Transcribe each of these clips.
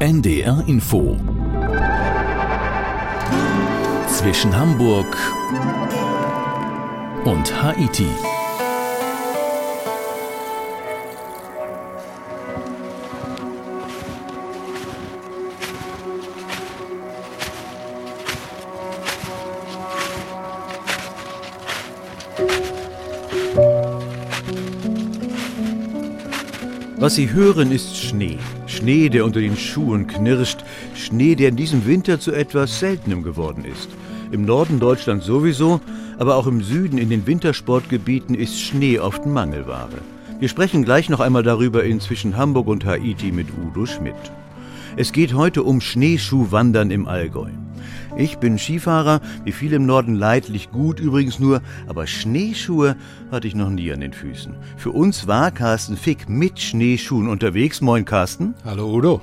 NDR Info zwischen Hamburg und Haiti. Was Sie hören, ist Schnee. Schnee, der unter den Schuhen knirscht. Schnee, der in diesem Winter zu etwas Seltenem geworden ist. Im Norden Deutschlands sowieso, aber auch im Süden in den Wintersportgebieten ist Schnee oft Mangelware. Wir sprechen gleich noch einmal darüber in zwischen Hamburg und Haiti mit Udo Schmidt. Es geht heute um Schneeschuhwandern im Allgäu. Ich bin Skifahrer, wie viele im Norden leidlich gut übrigens nur, aber Schneeschuhe hatte ich noch nie an den Füßen. Für uns war Carsten Fick mit Schneeschuhen unterwegs. Moin Carsten. Hallo Udo.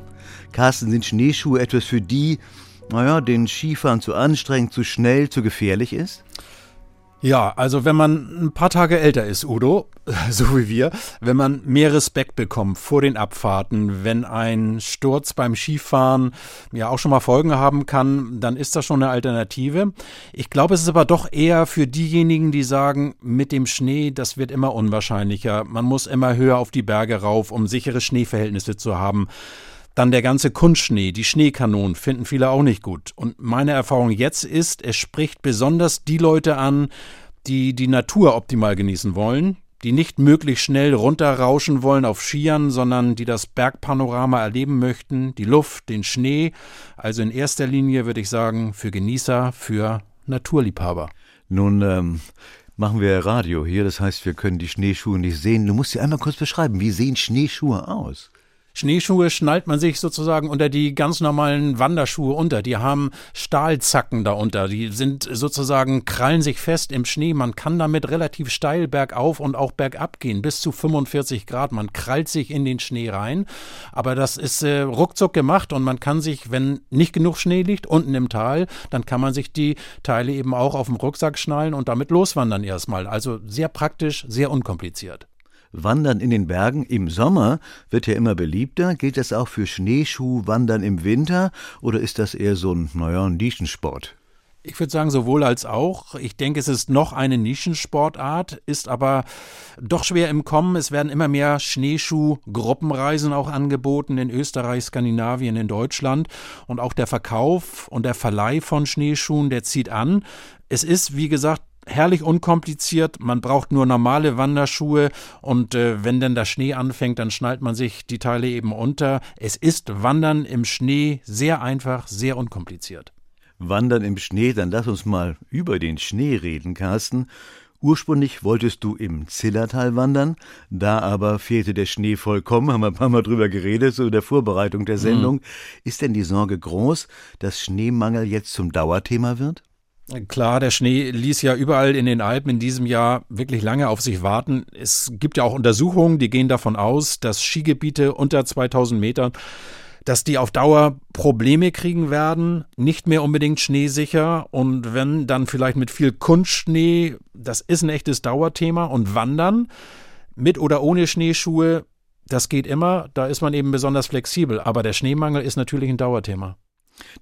Carsten, sind Schneeschuhe etwas für die, naja, den Skifahren zu anstrengend, zu schnell, zu gefährlich ist? Ja, also wenn man ein paar Tage älter ist, Udo, so wie wir, wenn man mehr Respekt bekommt vor den Abfahrten, wenn ein Sturz beim Skifahren ja auch schon mal Folgen haben kann, dann ist das schon eine Alternative. Ich glaube, es ist aber doch eher für diejenigen, die sagen, mit dem Schnee, das wird immer unwahrscheinlicher. Man muss immer höher auf die Berge rauf, um sichere Schneeverhältnisse zu haben. Dann der ganze Kunstschnee, die Schneekanonen finden viele auch nicht gut. Und meine Erfahrung jetzt ist, es spricht besonders die Leute an, die die Natur optimal genießen wollen, die nicht möglichst schnell runterrauschen wollen auf Skiern, sondern die das Bergpanorama erleben möchten, die Luft, den Schnee. Also in erster Linie würde ich sagen, für Genießer, für Naturliebhaber. Nun, ähm, machen wir Radio hier, das heißt, wir können die Schneeschuhe nicht sehen. Du musst sie einmal kurz beschreiben, wie sehen Schneeschuhe aus? Schneeschuhe schnallt man sich sozusagen unter die ganz normalen Wanderschuhe unter. Die haben Stahlzacken darunter. Die sind sozusagen, krallen sich fest im Schnee. Man kann damit relativ steil bergauf und auch bergab gehen, bis zu 45 Grad. Man krallt sich in den Schnee rein. Aber das ist äh, ruckzuck gemacht und man kann sich, wenn nicht genug Schnee liegt, unten im Tal, dann kann man sich die Teile eben auch auf dem Rucksack schnallen und damit loswandern erstmal. Also sehr praktisch, sehr unkompliziert. Wandern in den Bergen im Sommer wird ja immer beliebter. Gilt das auch für Schneeschuhwandern im Winter oder ist das eher so ein, naja, Nischensport? Ich würde sagen, sowohl als auch. Ich denke, es ist noch eine Nischensportart, ist aber doch schwer im Kommen. Es werden immer mehr Schneeschuh-Gruppenreisen auch angeboten in Österreich, Skandinavien, in Deutschland. Und auch der Verkauf und der Verleih von Schneeschuhen, der zieht an. Es ist, wie gesagt, herrlich unkompliziert. Man braucht nur normale Wanderschuhe und äh, wenn dann der Schnee anfängt, dann schnallt man sich die Teile eben unter. Es ist Wandern im Schnee sehr einfach, sehr unkompliziert. Wandern im Schnee, dann lass uns mal über den Schnee reden, Carsten. Ursprünglich wolltest du im Zillertal wandern, da aber fehlte der Schnee vollkommen, haben wir ein paar Mal drüber geredet, so in der Vorbereitung der Sendung. Mhm. Ist denn die Sorge groß, dass Schneemangel jetzt zum Dauerthema wird? Klar, der Schnee ließ ja überall in den Alpen in diesem Jahr wirklich lange auf sich warten. Es gibt ja auch Untersuchungen, die gehen davon aus, dass Skigebiete unter 2000 Metern, dass die auf Dauer Probleme kriegen werden, nicht mehr unbedingt schneesicher und wenn dann vielleicht mit viel Kunstschnee, das ist ein echtes Dauerthema und Wandern mit oder ohne Schneeschuhe, das geht immer, da ist man eben besonders flexibel, aber der Schneemangel ist natürlich ein Dauerthema.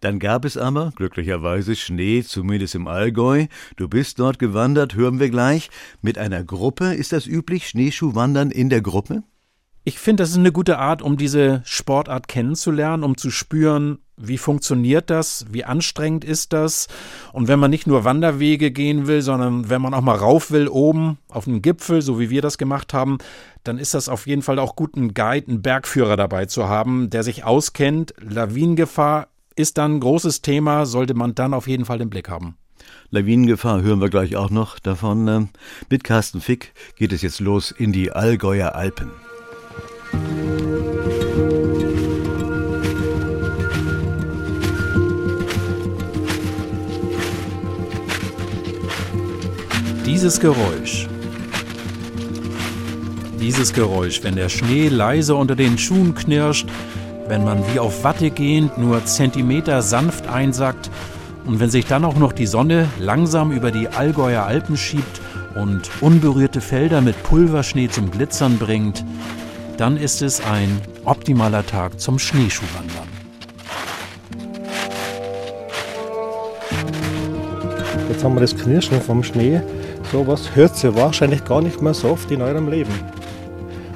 Dann gab es aber glücklicherweise Schnee, zumindest im Allgäu. Du bist dort gewandert, hören wir gleich. Mit einer Gruppe ist das üblich, Schneeschuhwandern in der Gruppe? Ich finde, das ist eine gute Art, um diese Sportart kennenzulernen, um zu spüren, wie funktioniert das, wie anstrengend ist das. Und wenn man nicht nur Wanderwege gehen will, sondern wenn man auch mal rauf will, oben auf einen Gipfel, so wie wir das gemacht haben, dann ist das auf jeden Fall auch gut, einen Guide, einen Bergführer dabei zu haben, der sich auskennt. Lawinengefahr ist dann ein großes Thema, sollte man dann auf jeden Fall im Blick haben. Lawinengefahr hören wir gleich auch noch davon. Ähm, mit Carsten Fick geht es jetzt los in die Allgäuer Alpen. Dieses Geräusch. Dieses Geräusch, wenn der Schnee leise unter den Schuhen knirscht, wenn man wie auf Watte gehend nur Zentimeter sanft einsackt und wenn sich dann auch noch die Sonne langsam über die Allgäuer Alpen schiebt und unberührte Felder mit Pulverschnee zum Glitzern bringt, dann ist es ein optimaler Tag zum Schneeschuhwandern. Jetzt haben wir das Knirschen vom Schnee. So was hört ihr wahrscheinlich gar nicht mehr so oft in eurem Leben.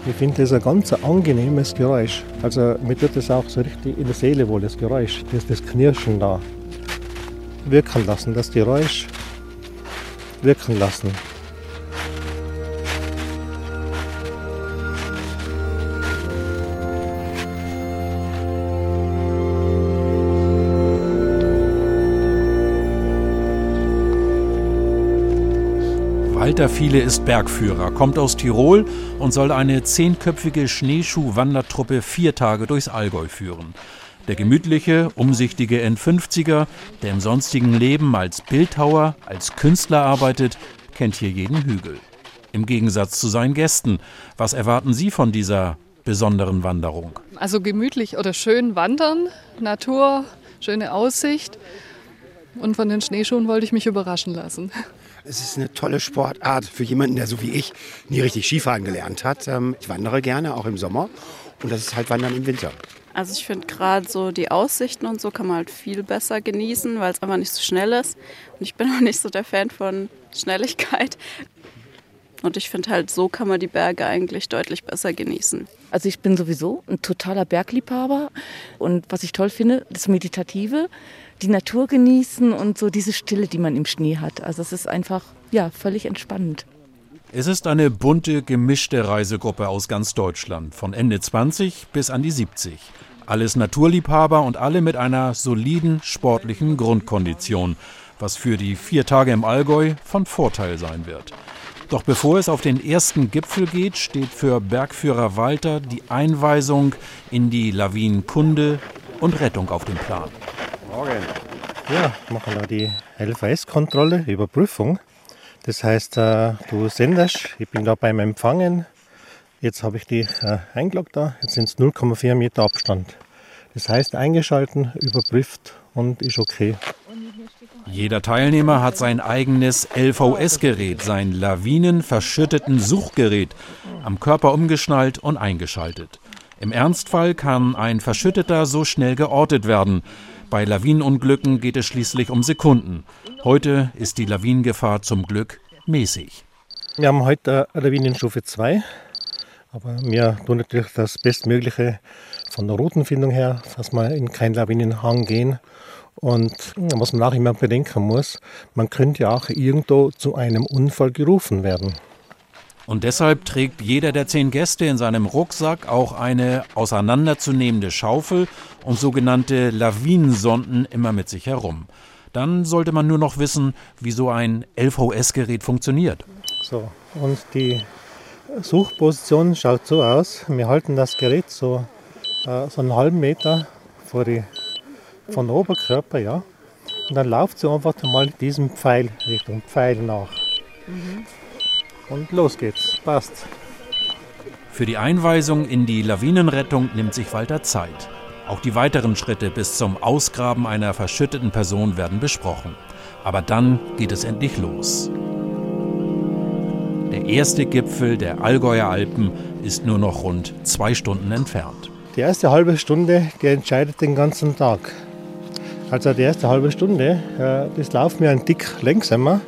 Ich finde das ein ganz angenehmes Geräusch. Also mir tut das auch so richtig in der Seele wohl, das Geräusch, das, das Knirschen da. Wirken lassen, das Geräusch wirken lassen. Walter Viele ist Bergführer, kommt aus Tirol und soll eine zehnköpfige Schneeschuh-Wandertruppe vier Tage durchs Allgäu führen. Der gemütliche, umsichtige N50er, der im sonstigen Leben als Bildhauer, als Künstler arbeitet, kennt hier jeden Hügel. Im Gegensatz zu seinen Gästen. Was erwarten Sie von dieser besonderen Wanderung? Also gemütlich oder schön wandern, Natur, schöne Aussicht. Und von den Schneeschuhen wollte ich mich überraschen lassen. Es ist eine tolle Sportart für jemanden, der so wie ich nie richtig Skifahren gelernt hat. Ähm, ich wandere gerne, auch im Sommer. Und das ist halt Wandern im Winter. Also ich finde gerade so die Aussichten und so kann man halt viel besser genießen, weil es einfach nicht so schnell ist. Und ich bin auch nicht so der Fan von Schnelligkeit. Und ich finde halt, so kann man die Berge eigentlich deutlich besser genießen. Also ich bin sowieso ein totaler Bergliebhaber. Und was ich toll finde, das Meditative, die Natur genießen und so diese Stille, die man im Schnee hat. Also es ist einfach, ja, völlig entspannend. Es ist eine bunte, gemischte Reisegruppe aus ganz Deutschland, von Ende 20 bis an die 70. Alles Naturliebhaber und alle mit einer soliden sportlichen Grundkondition, was für die vier Tage im Allgäu von Vorteil sein wird. Doch bevor es auf den ersten Gipfel geht, steht für Bergführer Walter die Einweisung in die Lawinenkunde und Rettung auf dem Plan. Morgen. Ja, machen wir die LVS-Kontrolle, Überprüfung. Das heißt, äh, du sendest, ich bin da beim Empfangen, Jetzt habe ich die äh, eingeloggt da. Jetzt sind es 0,4 Meter Abstand. Das heißt, eingeschalten, überprüft und ist okay. Jeder Teilnehmer hat sein eigenes LVS-Gerät, sein lawinenverschütteten Suchgerät, am Körper umgeschnallt und eingeschaltet. Im Ernstfall kann ein Verschütteter so schnell geortet werden. Bei Lawinenunglücken geht es schließlich um Sekunden. Heute ist die Lawinengefahr zum Glück mäßig. Wir haben heute Lawinenstufe 2. Aber wir tun natürlich das Bestmögliche von der Routenfindung her, dass wir in keinen Lawinenhang gehen. Und was man auch immer bedenken muss, man könnte ja auch irgendwo zu einem Unfall gerufen werden. Und deshalb trägt jeder der zehn Gäste in seinem Rucksack auch eine auseinanderzunehmende Schaufel und sogenannte Lawinensonden immer mit sich herum. Dann sollte man nur noch wissen, wie so ein LVS-Gerät funktioniert. So, und die Suchposition schaut so aus. Wir halten das Gerät so, äh, so einen halben Meter vor die, von Oberkörper, ja. Und dann lauft sie einfach mal diesem Pfeil Richtung Pfeil nach. Mhm. Und los geht's. Passt. Für die Einweisung in die Lawinenrettung nimmt sich Walter Zeit. Auch die weiteren Schritte bis zum Ausgraben einer verschütteten Person werden besprochen. Aber dann geht es endlich los. Der erste Gipfel der Allgäuer Alpen ist nur noch rund zwei Stunden entfernt. Die erste halbe Stunde, die entscheidet den ganzen Tag. Also die erste halbe Stunde, äh, das laufen wir ein Dick langsamer.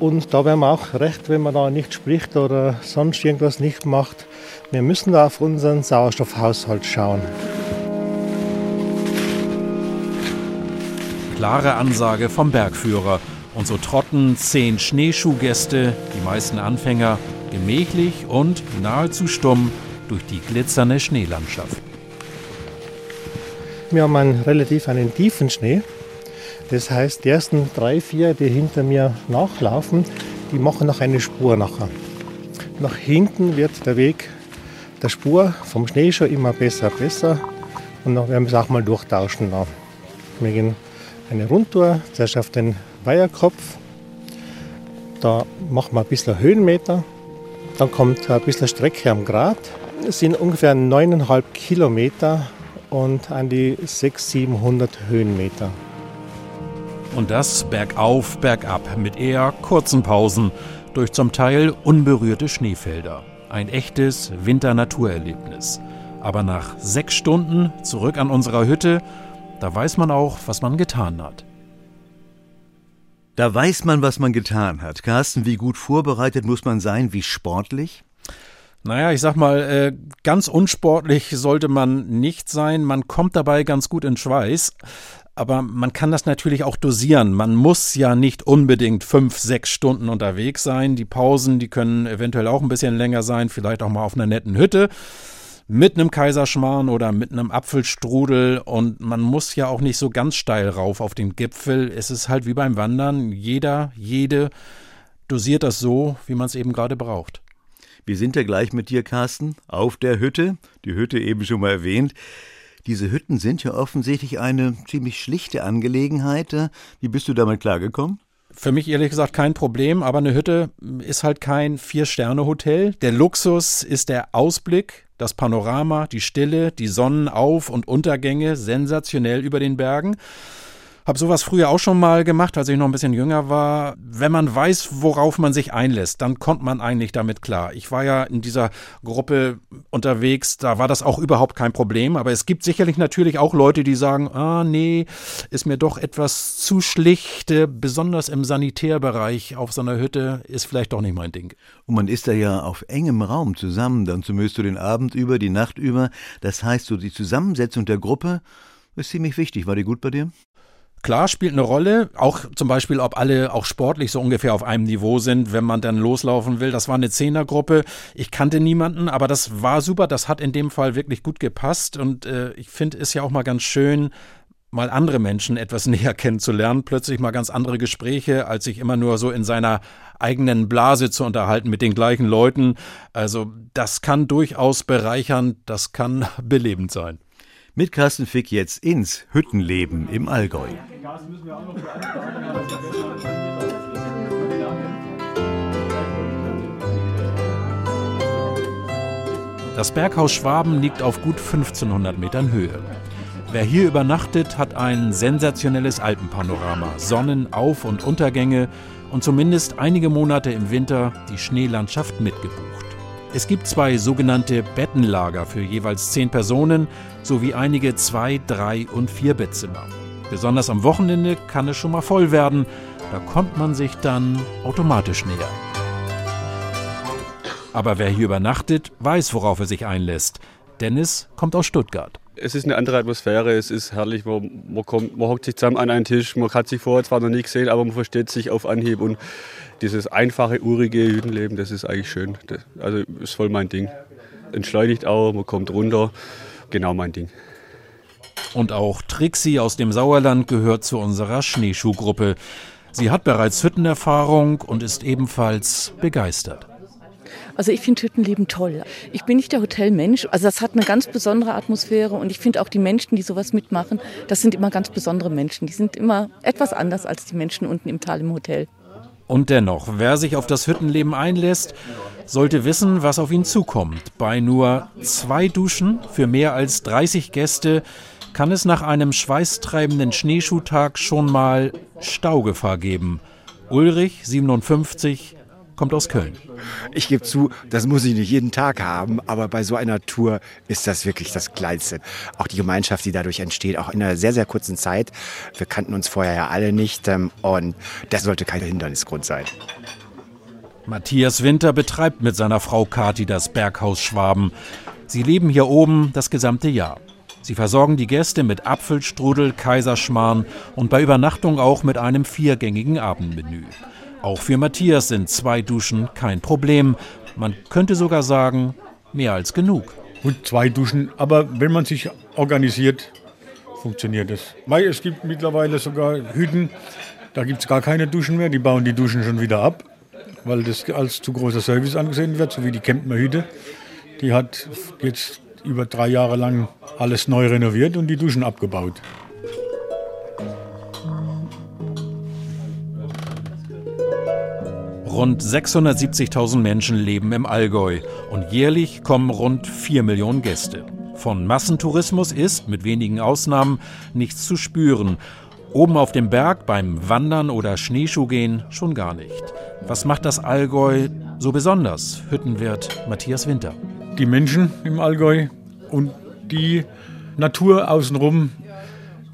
Und da wäre man auch recht, wenn man da nicht spricht oder sonst irgendwas nicht macht. Wir müssen da auf unseren Sauerstoffhaushalt schauen. Klare Ansage vom Bergführer. Und so trotten zehn Schneeschuhgäste, die meisten Anfänger, gemächlich und nahezu stumm durch die glitzernde Schneelandschaft. Wir haben einen relativ einen tiefen Schnee. Das heißt, die ersten drei, vier, die hinter mir nachlaufen, die machen noch eine Spur nachher. Nach hinten wird der Weg der Spur vom Schnee schon immer besser, besser. Und dann werden wir es auch mal durchtauschen. Wir gehen eine Rundtour, zuerst auf den Weiherkopf. Da machen wir ein bisschen Höhenmeter. Dann kommt ein bisschen Strecke am Grat. Es sind ungefähr 9,5 Kilometer und an die 600, 700 Höhenmeter. Und das bergauf, bergab mit eher kurzen Pausen durch zum Teil unberührte Schneefelder. Ein echtes Winter-Naturerlebnis. Aber nach sechs Stunden zurück an unserer Hütte, da weiß man auch, was man getan hat. Da weiß man, was man getan hat. Carsten, wie gut vorbereitet muss man sein, wie sportlich? Naja, ich sag mal, äh, ganz unsportlich sollte man nicht sein. Man kommt dabei ganz gut in Schweiß. Aber man kann das natürlich auch dosieren. Man muss ja nicht unbedingt fünf, sechs Stunden unterwegs sein. Die Pausen, die können eventuell auch ein bisschen länger sein, vielleicht auch mal auf einer netten Hütte mit einem Kaiserschmarrn oder mit einem Apfelstrudel und man muss ja auch nicht so ganz steil rauf auf den Gipfel. Es ist halt wie beim Wandern. Jeder, jede dosiert das so, wie man es eben gerade braucht. Wir sind ja gleich mit dir, Carsten, auf der Hütte. Die Hütte eben schon mal erwähnt. Diese Hütten sind ja offensichtlich eine ziemlich schlichte Angelegenheit. Wie bist du damit klargekommen? Für mich ehrlich gesagt kein Problem, aber eine Hütte ist halt kein Vier-Sterne-Hotel. Der Luxus ist der Ausblick, das Panorama, die Stille, die Sonnenauf- und Untergänge sensationell über den Bergen. Hab sowas früher auch schon mal gemacht, als ich noch ein bisschen jünger war. Wenn man weiß, worauf man sich einlässt, dann kommt man eigentlich damit klar. Ich war ja in dieser Gruppe unterwegs, da war das auch überhaupt kein Problem. Aber es gibt sicherlich natürlich auch Leute, die sagen, ah nee, ist mir doch etwas zu schlicht, besonders im Sanitärbereich auf so einer Hütte, ist vielleicht doch nicht mein Ding. Und man ist da ja auf engem Raum zusammen, dann zumindest du den Abend über, die Nacht über. Das heißt, so die Zusammensetzung der Gruppe ist ziemlich wichtig. War die gut bei dir? Klar, spielt eine Rolle. Auch zum Beispiel, ob alle auch sportlich so ungefähr auf einem Niveau sind, wenn man dann loslaufen will. Das war eine Zehnergruppe. Ich kannte niemanden, aber das war super. Das hat in dem Fall wirklich gut gepasst. Und äh, ich finde es ja auch mal ganz schön, mal andere Menschen etwas näher kennenzulernen. Plötzlich mal ganz andere Gespräche, als sich immer nur so in seiner eigenen Blase zu unterhalten mit den gleichen Leuten. Also das kann durchaus bereichern. Das kann belebend sein. Mit Carsten Fick jetzt ins Hüttenleben im Allgäu. Das Berghaus Schwaben liegt auf gut 1500 Metern Höhe. Wer hier übernachtet, hat ein sensationelles Alpenpanorama, Sonnenauf- und Untergänge und zumindest einige Monate im Winter die Schneelandschaft mitgebucht. Es gibt zwei sogenannte Bettenlager für jeweils zehn Personen sowie einige Zwei-, Drei- und Vier-Bettzimmer. Besonders am Wochenende kann es schon mal voll werden. Da kommt man sich dann automatisch näher. Aber wer hier übernachtet, weiß, worauf er sich einlässt. Dennis kommt aus Stuttgart. Es ist eine andere Atmosphäre, es ist herrlich, man, man, kommt, man hockt sich zusammen an einen Tisch, man hat sich vorher zwar noch nie gesehen, aber man versteht sich auf Anhieb und dieses einfache, urige Hüttenleben, das ist eigentlich schön. Das, also ist voll mein Ding. Entschleunigt auch, man kommt runter, genau mein Ding. Und auch Trixie aus dem Sauerland gehört zu unserer Schneeschuhgruppe. Sie hat bereits Hüttenerfahrung und ist ebenfalls begeistert. Also ich finde Hüttenleben toll. Ich bin nicht der Hotelmensch. Also das hat eine ganz besondere Atmosphäre und ich finde auch die Menschen, die sowas mitmachen, das sind immer ganz besondere Menschen. Die sind immer etwas anders als die Menschen unten im Tal im Hotel. Und dennoch, wer sich auf das Hüttenleben einlässt, sollte wissen, was auf ihn zukommt. Bei nur zwei Duschen für mehr als 30 Gäste kann es nach einem schweißtreibenden Schneeschuhtag schon mal Staugefahr geben. Ulrich, 57, kommt aus Köln. Ich gebe zu, das muss ich nicht jeden Tag haben, aber bei so einer Tour ist das wirklich das Kleinste. Auch die Gemeinschaft, die dadurch entsteht, auch in einer sehr, sehr kurzen Zeit. Wir kannten uns vorher ja alle nicht ähm, und das sollte kein Hindernisgrund sein. Matthias Winter betreibt mit seiner Frau Kati das Berghaus Schwaben. Sie leben hier oben das gesamte Jahr. Sie versorgen die Gäste mit Apfelstrudel, Kaiserschmarrn und bei Übernachtung auch mit einem viergängigen Abendmenü. Auch für Matthias sind zwei Duschen kein Problem. Man könnte sogar sagen, mehr als genug. Und zwei Duschen, aber wenn man sich organisiert, funktioniert es. Es gibt mittlerweile sogar Hütten, da gibt es gar keine Duschen mehr. Die bauen die Duschen schon wieder ab, weil das als zu großer Service angesehen wird, so wie die Kempner Hütte. Die hat jetzt über drei Jahre lang alles neu renoviert und die Duschen abgebaut. Rund 670.000 Menschen leben im Allgäu und jährlich kommen rund 4 Millionen Gäste. Von Massentourismus ist, mit wenigen Ausnahmen, nichts zu spüren. Oben auf dem Berg beim Wandern oder Schneeschuhgehen schon gar nicht. Was macht das Allgäu so besonders? Hüttenwirt Matthias Winter. Die Menschen im Allgäu und die Natur außenrum.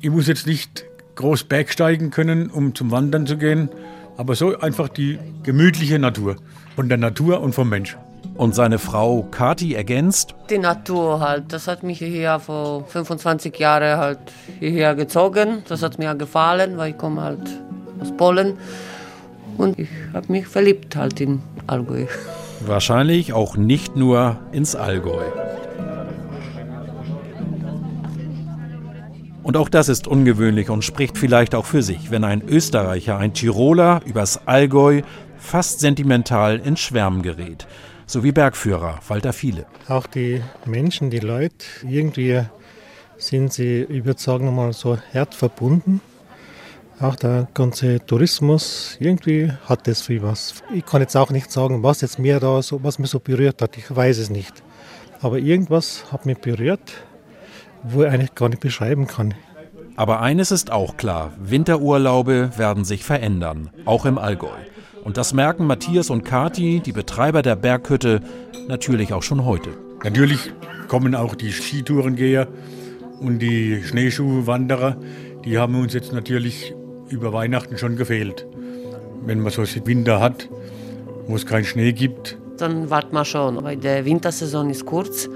Ich muss jetzt nicht groß bergsteigen können, um zum Wandern zu gehen, aber so einfach die gemütliche Natur von der Natur und vom Mensch. Und seine Frau Kati ergänzt. Die Natur halt, das hat mich hierher vor 25 Jahren halt hierher gezogen. Das hat mir gefallen, weil ich komme halt aus Polen. Und ich habe mich verliebt halt in Allgäu. Wahrscheinlich auch nicht nur ins Allgäu. Und auch das ist ungewöhnlich und spricht vielleicht auch für sich, wenn ein Österreicher, ein Tiroler übers Allgäu fast sentimental ins Schwärmen gerät. So wie Bergführer Walter Viele. Auch die Menschen, die Leute, irgendwie sind sie, ich würde sagen, mal so herdverbunden. Auch der ganze Tourismus, irgendwie hat das viel was. Ich kann jetzt auch nicht sagen, was jetzt mir da so, was mich so berührt hat. Ich weiß es nicht. Aber irgendwas hat mich berührt wo ich eigentlich gar nicht beschreiben kann. Aber eines ist auch klar, Winterurlaube werden sich verändern, auch im Allgäu. Und das merken Matthias und Kati, die Betreiber der Berghütte, natürlich auch schon heute. Natürlich kommen auch die Skitourengeher und die Schneeschuhwanderer, die haben uns jetzt natürlich über Weihnachten schon gefehlt. Wenn man so Winter hat, wo es keinen Schnee gibt. Dann warten wir schon, weil der Wintersaison ist kurz.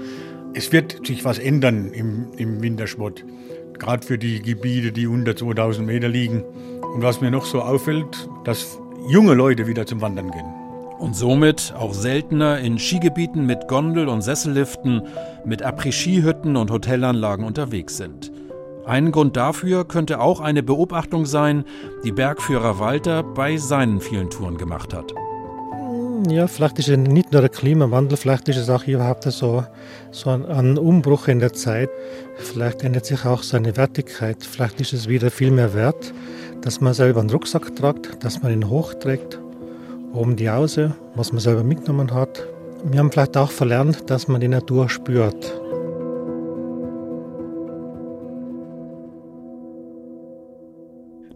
Es wird sich was ändern im, im Wintersport, gerade für die Gebiete, die unter 2000 Meter liegen. Und was mir noch so auffällt, dass junge Leute wieder zum Wandern gehen. Und somit auch seltener in Skigebieten mit Gondel- und Sesselliften, mit Après-Ski-Hütten und Hotelanlagen unterwegs sind. Ein Grund dafür könnte auch eine Beobachtung sein, die Bergführer Walter bei seinen vielen Touren gemacht hat. Ja, vielleicht ist es nicht nur der Klimawandel, vielleicht ist es auch überhaupt so, so ein, ein Umbruch in der Zeit. Vielleicht ändert sich auch seine Wertigkeit. Vielleicht ist es wieder viel mehr wert, dass man selber einen Rucksack tragt, dass man ihn hochträgt, oben die Hause, was man selber mitgenommen hat. Wir haben vielleicht auch verlernt, dass man die Natur spürt.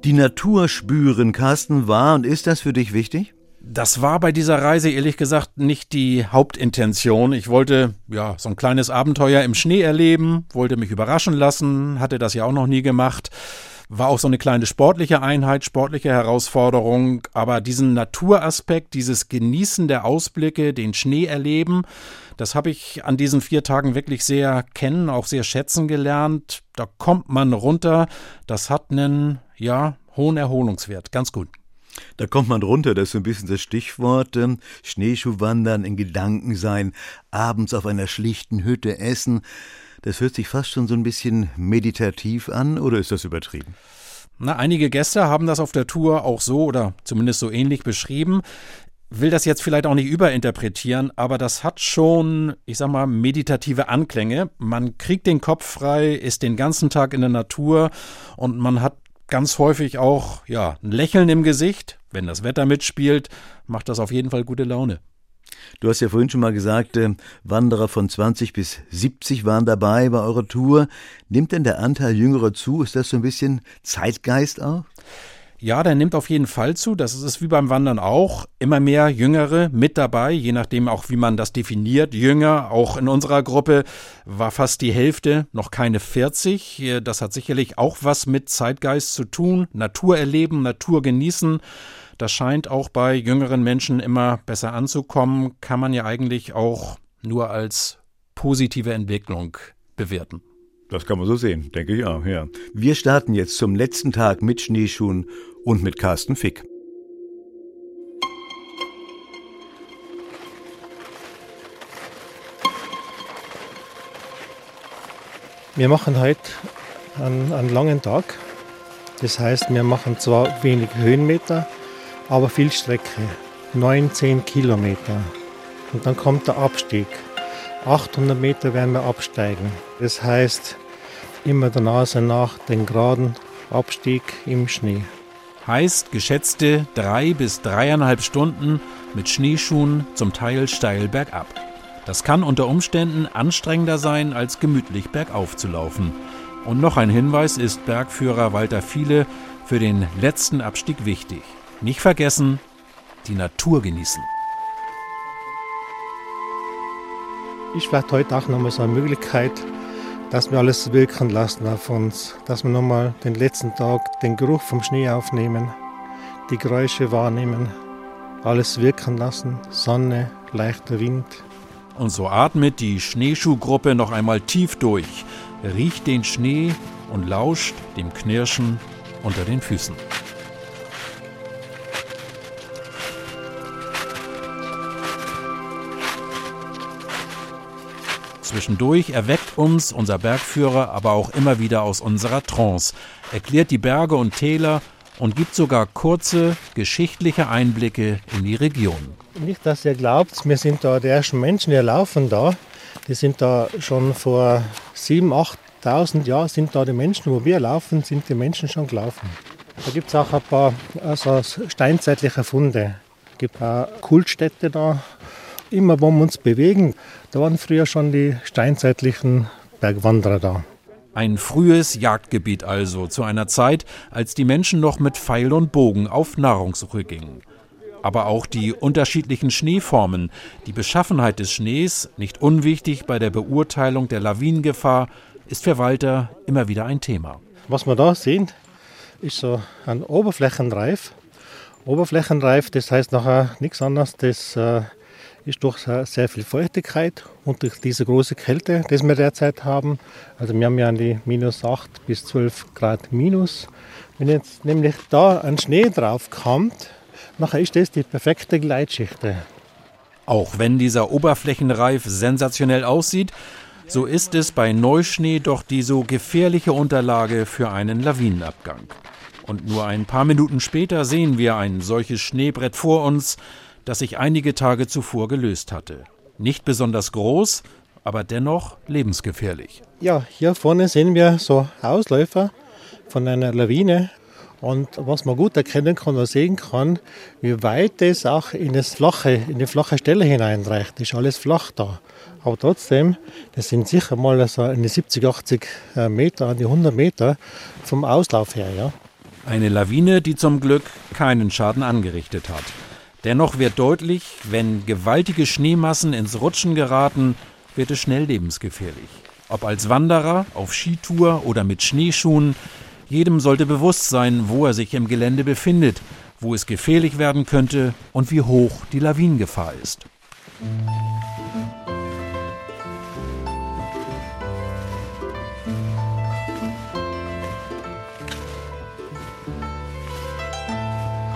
Die Natur spüren, Carsten, war und ist das für dich wichtig? Das war bei dieser Reise ehrlich gesagt nicht die Hauptintention. Ich wollte ja so ein kleines Abenteuer im Schnee erleben, wollte mich überraschen lassen, hatte das ja auch noch nie gemacht. War auch so eine kleine sportliche Einheit, sportliche Herausforderung, aber diesen Naturaspekt, dieses Genießen der Ausblicke, den Schnee erleben, das habe ich an diesen vier Tagen wirklich sehr kennen, auch sehr schätzen gelernt. Da kommt man runter, das hat einen, ja, hohen Erholungswert. Ganz gut. Da kommt man runter, das ist so ein bisschen das Stichwort. Ähm, Schneeschuhwandern, in Gedanken sein, abends auf einer schlichten Hütte essen. Das hört sich fast schon so ein bisschen meditativ an, oder ist das übertrieben? Na, einige Gäste haben das auf der Tour auch so oder zumindest so ähnlich beschrieben. Will das jetzt vielleicht auch nicht überinterpretieren, aber das hat schon, ich sag mal, meditative Anklänge. Man kriegt den Kopf frei, ist den ganzen Tag in der Natur und man hat ganz häufig auch ja, ein Lächeln im Gesicht. Wenn das Wetter mitspielt, macht das auf jeden Fall gute Laune. Du hast ja vorhin schon mal gesagt, äh, Wanderer von 20 bis 70 waren dabei bei eurer Tour. Nimmt denn der Anteil Jüngerer zu? Ist das so ein bisschen Zeitgeist auch? Ja, der nimmt auf jeden Fall zu. Das ist wie beim Wandern auch. Immer mehr Jüngere mit dabei, je nachdem auch, wie man das definiert. Jünger, auch in unserer Gruppe war fast die Hälfte, noch keine 40. Das hat sicherlich auch was mit Zeitgeist zu tun. Natur erleben, Natur genießen. Das scheint auch bei jüngeren Menschen immer besser anzukommen. Kann man ja eigentlich auch nur als positive Entwicklung bewerten. Das kann man so sehen, denke ich auch, ja. Wir starten jetzt zum letzten Tag mit Schneeschuhen und mit Carsten Fick. Wir machen heute einen, einen langen Tag. Das heißt, wir machen zwar wenig Höhenmeter, aber viel Strecke. 19 Kilometer. Und dann kommt der Abstieg. 800 Meter werden wir absteigen. Das heißt, immer der Nase nach den geraden Abstieg im Schnee. Heißt geschätzte drei bis dreieinhalb Stunden mit Schneeschuhen zum Teil steil bergab. Das kann unter Umständen anstrengender sein, als gemütlich bergauf zu laufen. Und noch ein Hinweis ist Bergführer Walter Viele für den letzten Abstieg wichtig. Nicht vergessen, die Natur genießen. ist vielleicht heute auch nochmal so eine Möglichkeit, dass wir alles wirken lassen auf uns, dass wir nochmal den letzten Tag den Geruch vom Schnee aufnehmen, die Geräusche wahrnehmen, alles wirken lassen, Sonne, leichter Wind. Und so atmet die Schneeschuhgruppe noch einmal tief durch, riecht den Schnee und lauscht dem Knirschen unter den Füßen. Zwischendurch erweckt uns unser Bergführer aber auch immer wieder aus unserer Trance, erklärt die Berge und Täler und gibt sogar kurze geschichtliche Einblicke in die Region. Nicht, dass ihr glaubt, wir sind da die ersten Menschen, die laufen da. Die sind da schon vor 7.000, 8.000 Jahren sind da die Menschen, wo wir laufen, sind die Menschen schon gelaufen. Da gibt es auch ein paar also steinzeitliche Funde. Es gibt auch Kultstätte da. Immer, wo wir uns bewegen, da waren früher schon die steinzeitlichen Bergwanderer da. Ein frühes Jagdgebiet also, zu einer Zeit, als die Menschen noch mit Pfeil und Bogen auf Nahrungssuche gingen. Aber auch die unterschiedlichen Schneeformen, die Beschaffenheit des Schnees, nicht unwichtig bei der Beurteilung der Lawinengefahr, ist für Walter immer wieder ein Thema. Was wir da sehen, ist so ein Oberflächenreif. Oberflächenreif, das heißt nachher nichts anderes, das äh, ist durch sehr viel Feuchtigkeit und durch diese große Kälte, die wir derzeit haben. Also wir haben ja an die minus 8 bis 12 Grad minus. Wenn jetzt nämlich da ein Schnee drauf kommt, nachher ist das die perfekte Gleitschicht. Auch wenn dieser Oberflächenreif sensationell aussieht, so ist es bei Neuschnee doch die so gefährliche Unterlage für einen Lawinenabgang. Und nur ein paar Minuten später sehen wir ein solches Schneebrett vor uns, das sich einige Tage zuvor gelöst hatte. Nicht besonders groß, aber dennoch lebensgefährlich. Ja, hier vorne sehen wir so Ausläufer von einer Lawine. Und was man gut erkennen kann oder sehen kann, wie weit es auch in, das flache, in die flache Stelle hineinreicht. Ist alles flach da. Aber trotzdem, das sind sicher mal so eine 70, 80 äh, Meter, an die 100 Meter vom Auslauf her. Ja. Eine Lawine, die zum Glück keinen Schaden angerichtet hat. Dennoch wird deutlich, wenn gewaltige Schneemassen ins Rutschen geraten, wird es schnell lebensgefährlich. Ob als Wanderer, auf Skitour oder mit Schneeschuhen, jedem sollte bewusst sein, wo er sich im Gelände befindet, wo es gefährlich werden könnte und wie hoch die Lawinengefahr ist.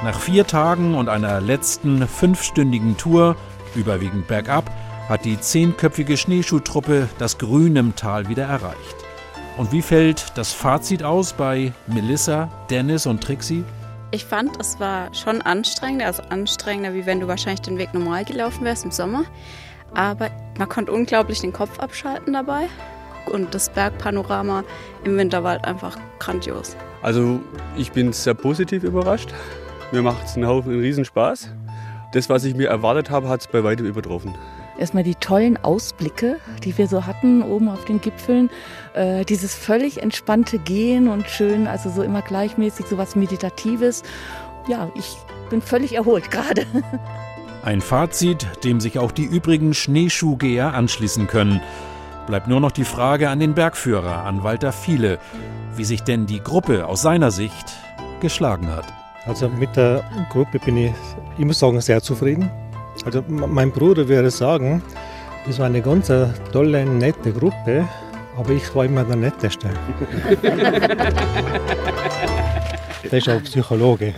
Nach vier Tagen und einer letzten fünfstündigen Tour, überwiegend bergab, hat die zehnköpfige Schneeschuhtruppe das Grün im Tal wieder erreicht. Und wie fällt das Fazit aus bei Melissa, Dennis und Trixie? Ich fand, es war schon anstrengender, also anstrengender, wie wenn du wahrscheinlich den Weg normal gelaufen wärst im Sommer. Aber man konnte unglaublich den Kopf abschalten dabei. Und das Bergpanorama im Winterwald einfach grandios. Also ich bin sehr positiv überrascht. Mir macht es einen Haufen einen Riesenspaß. Das, was ich mir erwartet habe, hat es bei weitem übertroffen. Erstmal die tollen Ausblicke, die wir so hatten oben auf den Gipfeln. Äh, dieses völlig entspannte Gehen und schön, also so immer gleichmäßig, so was Meditatives. Ja, ich bin völlig erholt gerade. Ein Fazit, dem sich auch die übrigen Schneeschuhgeher anschließen können. Bleibt nur noch die Frage an den Bergführer, an Walter Viele, wie sich denn die Gruppe aus seiner Sicht geschlagen hat. Also mit der Gruppe bin ich, ich muss sagen, sehr zufrieden. Also mein Bruder würde sagen, das war eine ganz tolle, nette Gruppe, aber ich war immer der Netteste. das ist auch Psychologe.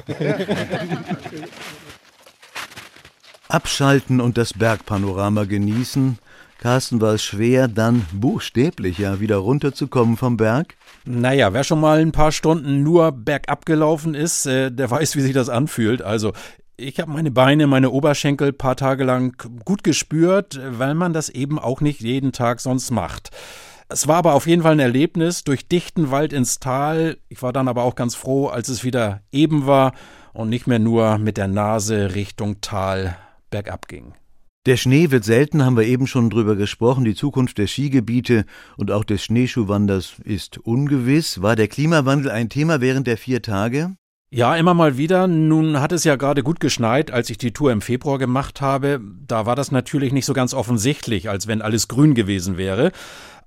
Abschalten und das Bergpanorama genießen. Carsten, war es schwer, dann buchstäblich ja wieder runterzukommen vom Berg? Naja, wer schon mal ein paar Stunden nur bergab gelaufen ist, äh, der weiß, wie sich das anfühlt. Also ich habe meine Beine, meine Oberschenkel paar Tage lang gut gespürt, weil man das eben auch nicht jeden Tag sonst macht. Es war aber auf jeden Fall ein Erlebnis durch dichten Wald ins Tal. Ich war dann aber auch ganz froh, als es wieder eben war und nicht mehr nur mit der Nase Richtung Tal bergab ging. Der Schnee wird selten, haben wir eben schon drüber gesprochen. Die Zukunft der Skigebiete und auch des Schneeschuhwanders ist ungewiss. War der Klimawandel ein Thema während der vier Tage? Ja, immer mal wieder. Nun hat es ja gerade gut geschneit, als ich die Tour im Februar gemacht habe. Da war das natürlich nicht so ganz offensichtlich, als wenn alles grün gewesen wäre.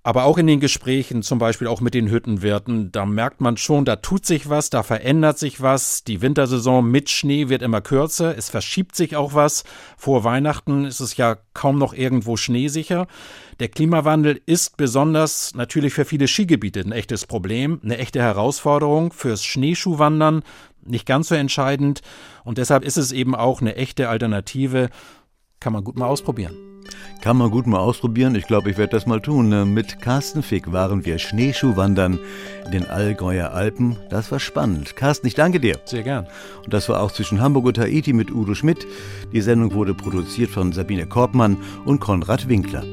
Aber auch in den Gesprächen, zum Beispiel auch mit den Hüttenwirten, da merkt man schon, da tut sich was, da verändert sich was. Die Wintersaison mit Schnee wird immer kürzer, es verschiebt sich auch was. Vor Weihnachten ist es ja kaum noch irgendwo schneesicher. Der Klimawandel ist besonders natürlich für viele Skigebiete ein echtes Problem, eine echte Herausforderung fürs Schneeschuhwandern, nicht ganz so entscheidend. Und deshalb ist es eben auch eine echte Alternative. Kann man gut mal ausprobieren. Kann man gut mal ausprobieren. Ich glaube, ich werde das mal tun. Ne? Mit Carsten Fick waren wir Schneeschuhwandern in den Allgäuer Alpen. Das war spannend. Carsten, ich danke dir. Sehr gern. Und das war auch zwischen Hamburg und Haiti mit Udo Schmidt. Die Sendung wurde produziert von Sabine Korbmann und Konrad Winkler.